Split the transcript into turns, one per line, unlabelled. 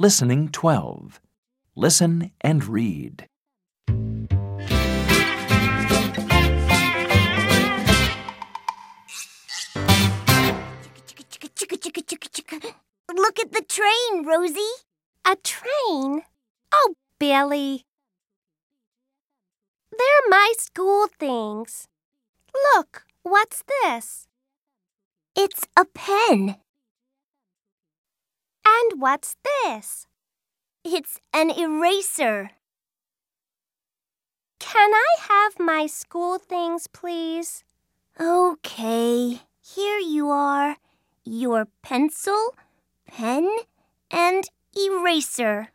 Listening 12. Listen and read.
Look at the train, Rosie.
A train? Oh, Billy. They're my school things. Look, what's this?
It's a pen.
What's this?
It's an eraser.
Can I have my school things, please?
Okay, here you are. Your pencil, pen, and eraser.